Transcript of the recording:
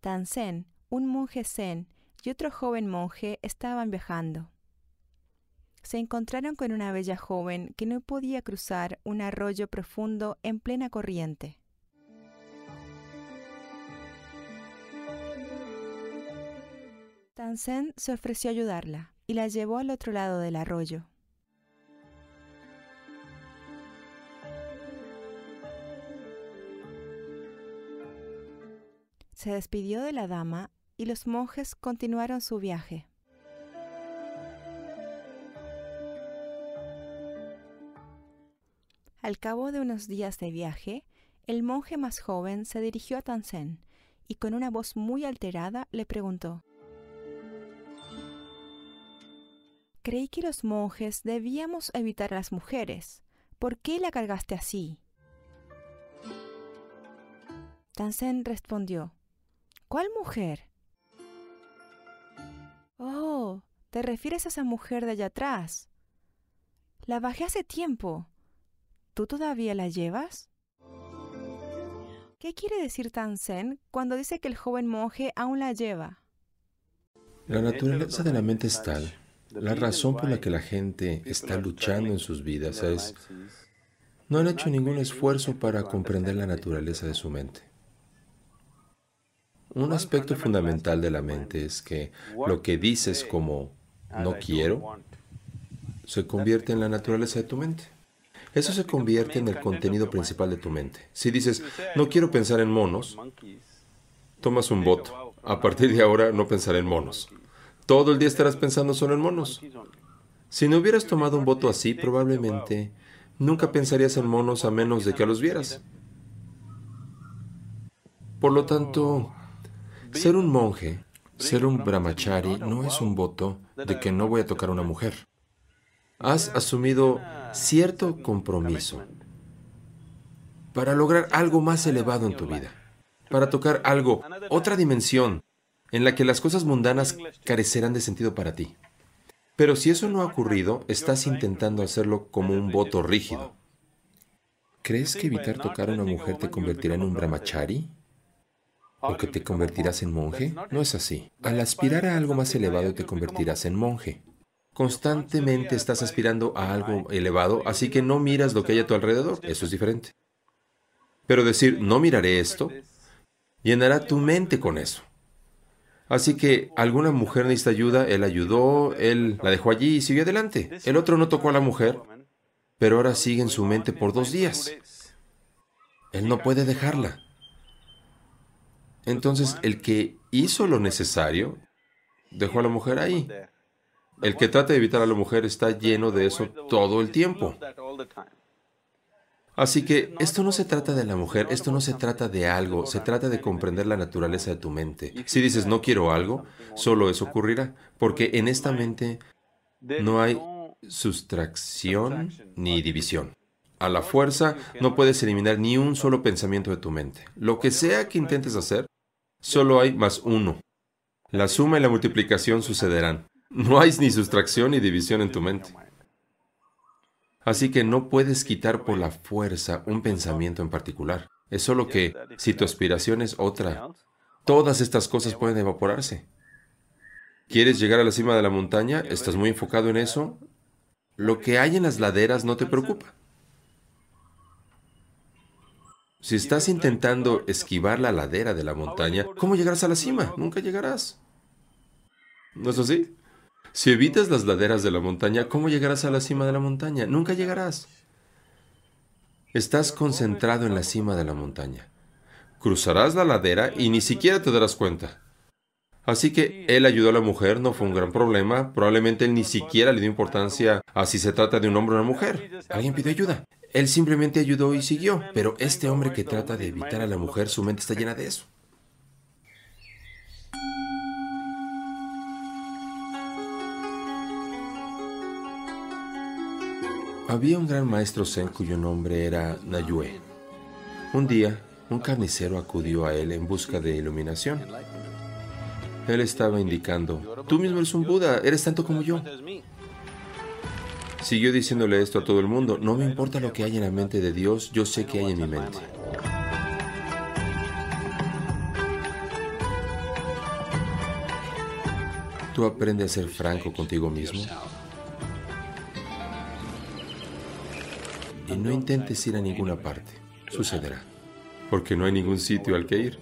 Tansen, un monje zen y otro joven monje estaban viajando. Se encontraron con una bella joven que no podía cruzar un arroyo profundo en plena corriente. Tansen se ofreció a ayudarla y la llevó al otro lado del arroyo. Se despidió de la dama y los monjes continuaron su viaje. Al cabo de unos días de viaje, el monje más joven se dirigió a Tansen y con una voz muy alterada le preguntó Creí que los monjes debíamos evitar a las mujeres. ¿Por qué la cargaste así? Tansen respondió ¿Cuál mujer? Oh, te refieres a esa mujer de allá atrás. La bajé hace tiempo. ¿Tú todavía la llevas? ¿Qué quiere decir Tansen cuando dice que el joven monje aún la lleva? La naturaleza de la mente es tal. La razón por la que la gente está luchando en sus vidas es... No han hecho ningún esfuerzo para comprender la naturaleza de su mente. Un aspecto fundamental de la mente es que lo que dices como no quiero se convierte en la naturaleza de tu mente. Eso se convierte en el contenido principal de tu mente. Si dices, no quiero pensar en monos, tomas un voto. A partir de ahora no pensaré en monos. Todo el día estarás pensando solo en monos. Si no hubieras tomado un voto así, probablemente nunca pensarías en monos a menos de que los vieras. Por lo tanto, ser un monje, ser un brahmachari, no es un voto de que no voy a tocar a una mujer. Has asumido cierto compromiso para lograr algo más elevado en tu vida, para tocar algo, otra dimensión, en la que las cosas mundanas carecerán de sentido para ti. Pero si eso no ha ocurrido, estás intentando hacerlo como un voto rígido. ¿Crees que evitar tocar a una mujer te convertirá en un brahmachari? ¿O que te convertirás en monje? No es así. Al aspirar a algo más elevado te convertirás en monje. Constantemente estás aspirando a algo elevado, así que no miras lo que hay a tu alrededor. Eso es diferente. Pero decir, no miraré esto, llenará tu mente con eso. Así que alguna mujer necesita ayuda, él ayudó, él la dejó allí y siguió adelante. El otro no tocó a la mujer, pero ahora sigue en su mente por dos días. Él no puede dejarla. Entonces, el que hizo lo necesario, dejó a la mujer ahí. El que trata de evitar a la mujer está lleno de eso todo el tiempo. Así que esto no se trata de la mujer, esto no se trata de algo, se trata de comprender la naturaleza de tu mente. Si dices no quiero algo, solo eso ocurrirá, porque en esta mente no hay sustracción ni división. A la fuerza no puedes eliminar ni un solo pensamiento de tu mente. Lo que sea que intentes hacer, Solo hay más uno. La suma y la multiplicación sucederán. No hay ni sustracción ni división en tu mente. Así que no puedes quitar por la fuerza un pensamiento en particular. Es solo que, si tu aspiración es otra, todas estas cosas pueden evaporarse. ¿Quieres llegar a la cima de la montaña? ¿Estás muy enfocado en eso? Lo que hay en las laderas no te preocupa. Si estás intentando esquivar la ladera de la montaña, ¿cómo llegarás a la cima? Nunca llegarás. ¿No es así? Si evitas las laderas de la montaña, ¿cómo llegarás a la cima de la montaña? Nunca llegarás. Estás concentrado en la cima de la montaña. Cruzarás la ladera y ni siquiera te darás cuenta. Así que él ayudó a la mujer, no fue un gran problema. Probablemente él ni siquiera le dio importancia a si se trata de un hombre o una mujer. Alguien pidió ayuda. Él simplemente ayudó y siguió, pero este hombre que trata de evitar a la mujer, su mente está llena de eso. Había un gran maestro zen cuyo nombre era Nayue. Un día, un carnicero acudió a él en busca de iluminación. Él estaba indicando, tú mismo eres un Buda, eres tanto como yo. Siguió diciéndole esto a todo el mundo, no me importa lo que hay en la mente de Dios, yo sé que hay en mi mente. ¿Tú aprendes a ser franco contigo mismo? Y no intentes ir a ninguna parte, sucederá, porque no hay ningún sitio al que ir.